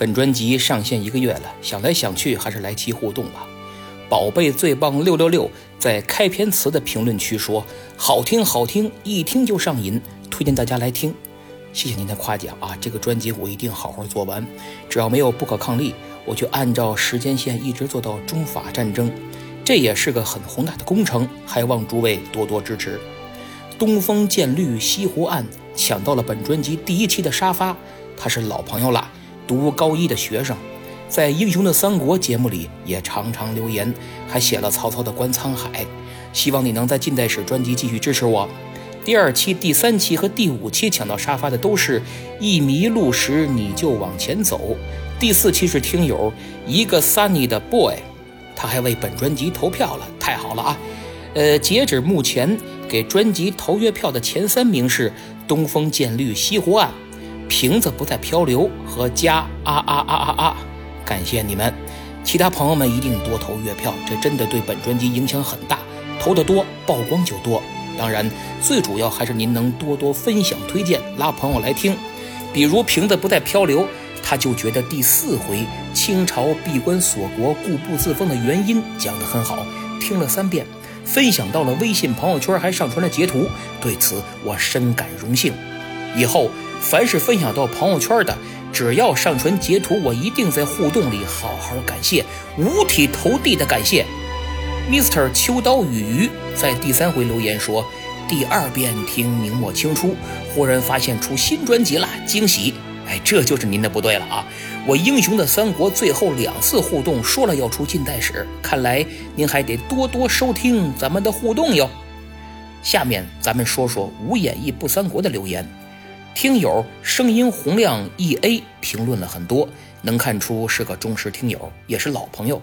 本专辑上线一个月了，想来想去还是来期互动吧。宝贝最棒六六六在开篇词的评论区说：“好听好听，一听就上瘾，推荐大家来听。”谢谢您的夸奖啊！这个专辑我一定好好做完，只要没有不可抗力，我就按照时间线一直做到中法战争。这也是个很宏大的工程，还望诸位多多支持。东风渐绿西湖岸抢到了本专辑第一期的沙发，他是老朋友了，读高一的学生，在《英雄的三国》节目里也常常留言，还写了曹操的观沧海。希望你能在近代史专辑继续支持我。第二期、第三期和第五期抢到沙发的都是一迷路时你就往前走。第四期是听友一个 Sunny 的 boy。他还为本专辑投票了，太好了啊！呃，截止目前，给专辑投月票的前三名是《东风渐绿西湖岸》、《瓶子不再漂流》和《家啊啊啊啊啊》，感谢你们！其他朋友们一定多投月票，这真的对本专辑影响很大，投得多曝光就多。当然，最主要还是您能多多分享推荐，拉朋友来听，比如《瓶子不再漂流》。他就觉得第四回清朝闭关锁国、固步自封的原因讲得很好，听了三遍，分享到了微信朋友圈，还上传了截图。对此我深感荣幸。以后凡是分享到朋友圈的，只要上传截图，我一定在互动里好好感谢，五体投地的感谢。Mr. 秋刀鱼鱼在第三回留言说：“第二遍听明末清初，忽然发现出新专辑了，惊喜。”哎，这就是您的不对了啊！我英雄的三国最后两次互动说了要出近代史，看来您还得多多收听咱们的互动哟。下面咱们说说无演义不三国的留言，听友声音洪亮 E A 评论了很多，能看出是个忠实听友，也是老朋友。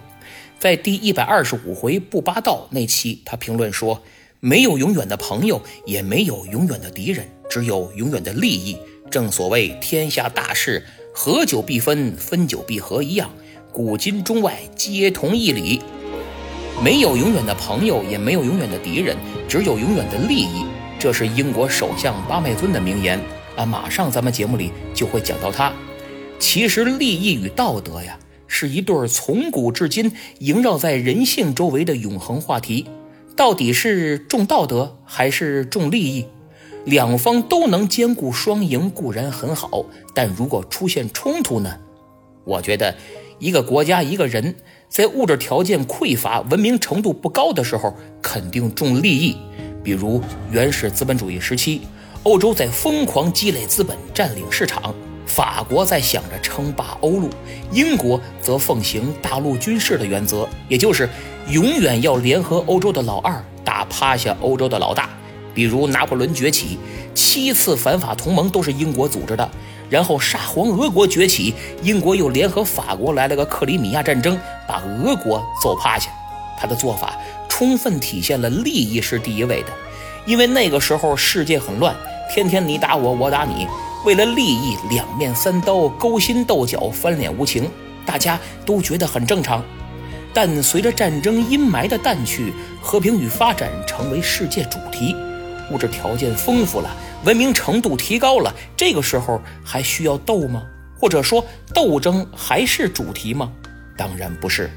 在第一百二十五回不八道那期，他评论说：“没有永远的朋友，也没有永远的敌人，只有永远的利益。”正所谓天下大事，合久必分，分久必合一样，古今中外皆同一理。没有永远的朋友，也没有永远的敌人，只有永远的利益。这是英国首相巴麦尊的名言啊！马上咱们节目里就会讲到他。其实利益与道德呀，是一对从古至今萦绕在人性周围的永恒话题。到底是重道德还是重利益？两方都能兼顾双赢固然很好，但如果出现冲突呢？我觉得一个国家一个人在物质条件匮乏、文明程度不高的时候，肯定重利益。比如原始资本主义时期，欧洲在疯狂积累资本、占领市场；法国在想着称霸欧陆，英国则奉行大陆军事的原则，也就是永远要联合欧洲的老二，打趴下欧洲的老大。比如拿破仑崛起，七次反法同盟都是英国组织的。然后沙皇俄国崛起，英国又联合法国来了个克里米亚战争，把俄国揍趴下。他的做法充分体现了利益是第一位的，因为那个时候世界很乱，天天你打我，我打你，为了利益两面三刀，勾心斗角，翻脸无情，大家都觉得很正常。但随着战争阴霾的淡去，和平与发展成为世界主题。物质条件丰富了，文明程度提高了，这个时候还需要斗吗？或者说斗争还是主题吗？当然不是。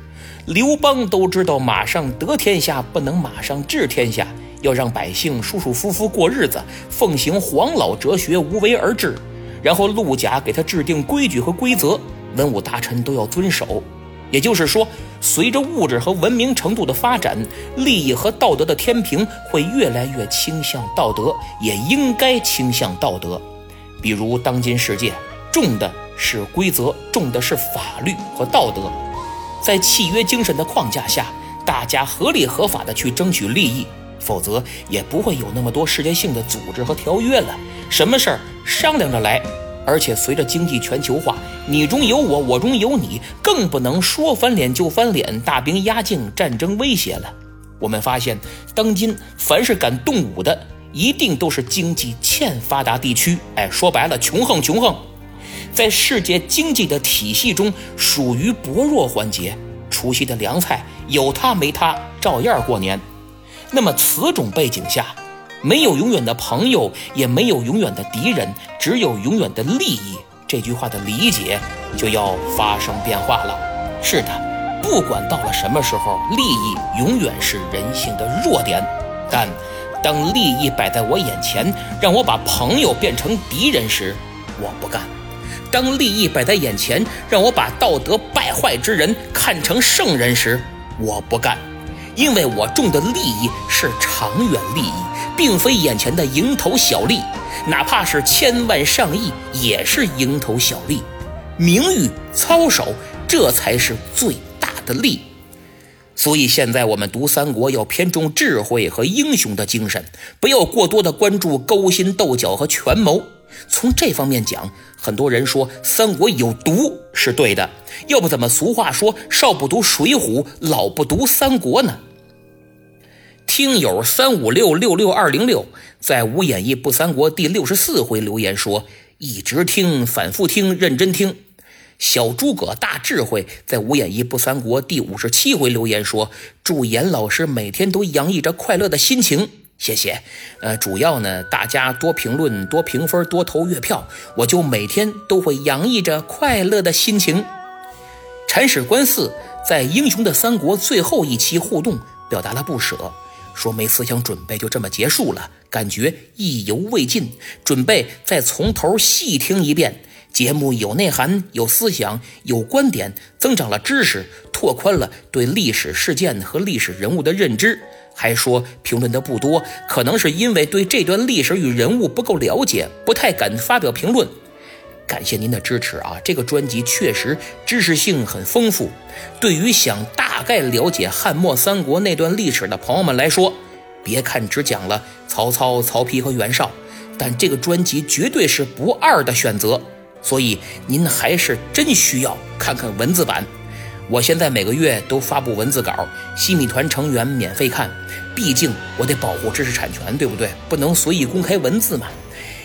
刘邦都知道马上得天下不能马上治天下，要让百姓舒舒服服过日子，奉行黄老哲学，无为而治。然后陆贾给他制定规矩和规则，文武大臣都要遵守。也就是说，随着物质和文明程度的发展，利益和道德的天平会越来越倾向道德，也应该倾向道德。比如，当今世界重的是规则，重的是法律和道德。在契约精神的框架下，大家合理合法的去争取利益，否则也不会有那么多世界性的组织和条约了。什么事儿商量着来。而且随着经济全球化，你中有我，我中有你，更不能说翻脸就翻脸，大兵压境，战争威胁了。我们发现，当今凡是敢动武的，一定都是经济欠发达地区。哎，说白了，穷横穷横，在世界经济的体系中属于薄弱环节。除夕的凉菜有他没他，照样过年。那么此种背景下。没有永远的朋友，也没有永远的敌人，只有永远的利益。这句话的理解就要发生变化了。是的，不管到了什么时候，利益永远是人性的弱点。但当利益摆在我眼前，让我把朋友变成敌人时，我不干；当利益摆在眼前，让我把道德败坏之人看成圣人时，我不干。因为我种的利益是长远利益，并非眼前的蝇头小利。哪怕是千万上亿，也是蝇头小利。名誉操守，这才是最大的利。所以现在我们读三国，要偏重智慧和英雄的精神，不要过多的关注勾心斗角和权谋。从这方面讲，很多人说三国有毒是对的。要不怎么俗话说“少不读水浒，老不读三国”呢？听友三五六六六二零六在《无演义不三国》第六十四回留言说：“一直听，反复听，认真听。”小诸葛大智慧在《无演义不三国》第五十七回留言说：“祝严老师每天都洋溢着快乐的心情。”谢谢。呃，主要呢，大家多评论、多评分、多投月票，我就每天都会洋溢着快乐的心情。铲屎官四在《英雄的三国》最后一期互动表达了不舍。说没思想准备就这么结束了，感觉意犹未尽，准备再从头细听一遍。节目有内涵、有思想、有观点，增长了知识，拓宽了对历史事件和历史人物的认知。还说评论的不多，可能是因为对这段历史与人物不够了解，不太敢发表评论。感谢您的支持啊！这个专辑确实知识性很丰富，对于想大概了解汉末三国那段历史的朋友们来说，别看只讲了曹操、曹丕和袁绍，但这个专辑绝对是不二的选择。所以您还是真需要看看文字版。我现在每个月都发布文字稿，西米团成员免费看，毕竟我得保护知识产权，对不对？不能随意公开文字嘛。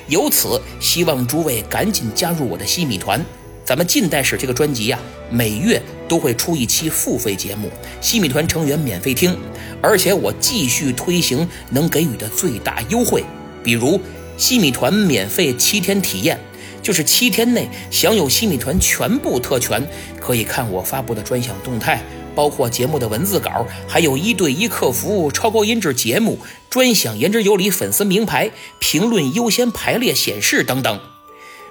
由此，希望诸位赶紧加入我的西米团。咱们近代史这个专辑呀，每月都会出一期付费节目，西米团成员免费听。而且我继续推行能给予的最大优惠，比如西米团免费七天体验，就是七天内享有西米团全部特权，可以看我发布的专享动态。包括节目的文字稿，还有一对一客服、超高音质节目、专享言之有理粉丝名牌、评论优先排列显示等等。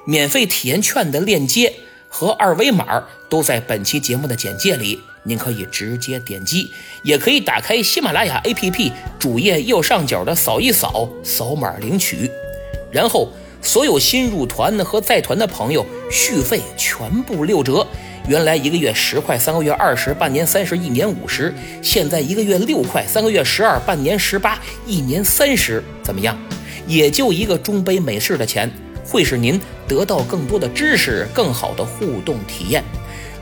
免费体验券的链接和二维码都在本期节目的简介里，您可以直接点击，也可以打开喜马拉雅 APP 主页右上角的扫一扫，扫码领取。然后，所有新入团和在团的朋友，续费全部六折。原来一个月十块，三个月二十，半年三十，一年五十。现在一个月六块，三个月十二，半年十八，一年三十，怎么样？也就一个中杯美式的钱，会使您得到更多的知识，更好的互动体验。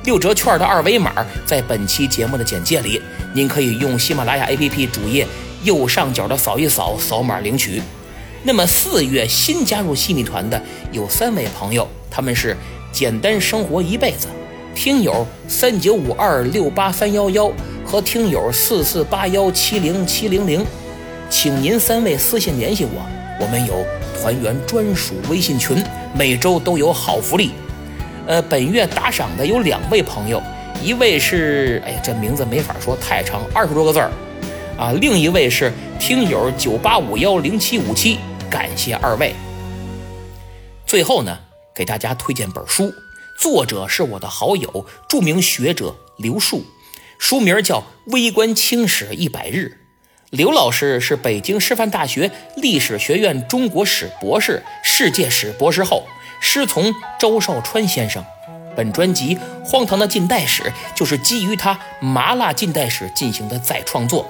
六折券的二维码在本期节目的简介里，您可以用喜马拉雅 APP 主页右上角的扫一扫，扫码领取。那么四月新加入西米团的有三位朋友，他们是简单生活一辈子。听友三九五二六八三幺幺和听友四四八幺七零七零零，请您三位私信联系我，我们有团员专属微信群，每周都有好福利。呃，本月打赏的有两位朋友，一位是哎，这名字没法说，太长，二十多个字儿啊。另一位是听友九八五幺零七五七，感谢二位。最后呢，给大家推荐本书。作者是我的好友，著名学者刘树，书名叫《微观清史一百日》。刘老师是北京师范大学历史学院中国史博士、世界史博士后，师从周绍川先生。本专辑《荒唐的近代史》就是基于他《麻辣近代史》进行的再创作。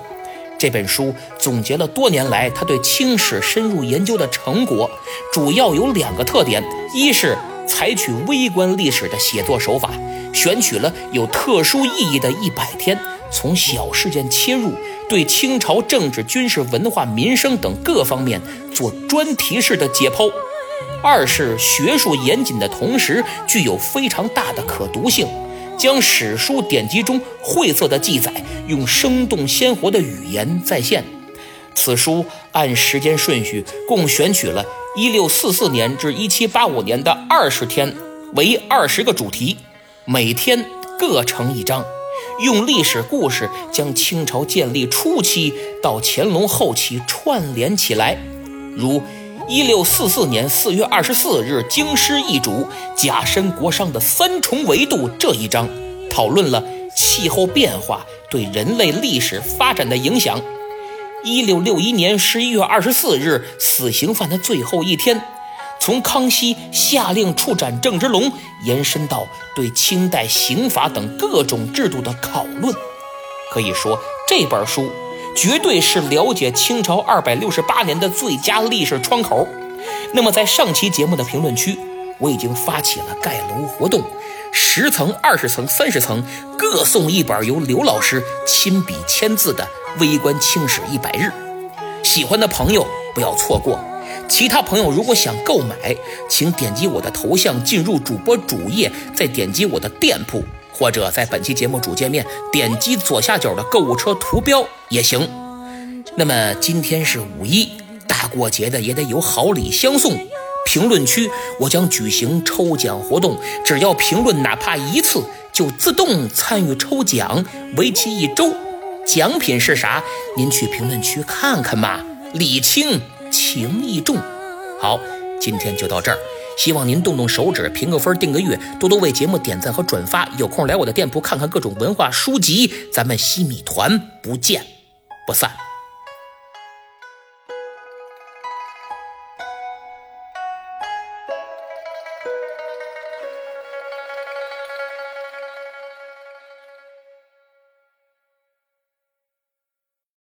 这本书总结了多年来他对清史深入研究的成果，主要有两个特点：一是。采取微观历史的写作手法，选取了有特殊意义的一百天，从小事件切入，对清朝政治、军事、文化、民生等各方面做专题式的解剖。二是学术严谨的同时，具有非常大的可读性，将史书典籍中晦涩的记载，用生动鲜活的语言再现。此书按时间顺序共选取了。一六四四年至一七八五年的二十天，为二十个主题，每天各成一章，用历史故事将清朝建立初期到乾隆后期串联起来，如。一六四四年四月二十四日，京师易主，甲申国殇的三重维度这一章，讨论了气候变化对人类历史发展的影响。一六六一年十一月二十四日，死刑犯的最后一天，从康熙下令处斩郑芝龙，延伸到对清代刑法等各种制度的讨论。可以说，这本书。绝对是了解清朝二百六十八年的最佳历史窗口。那么，在上期节目的评论区，我已经发起了盖楼活动，十层、二十层、三十层各送一本由刘老师亲笔签字的《微观清史一百日》。喜欢的朋友不要错过。其他朋友如果想购买，请点击我的头像进入主播主页，再点击我的店铺。或者在本期节目主界面点击左下角的购物车图标也行。那么今天是五一，大过节的也得有好礼相送。评论区我将举行抽奖活动，只要评论哪怕一次，就自动参与抽奖，为期一周。奖品是啥？您去评论区看看吧。礼轻情意重。好，今天就到这儿。希望您动动手指，评个分，订个阅，多多为节目点赞和转发。有空来我的店铺看看各种文化书籍。咱们西米团不见不散。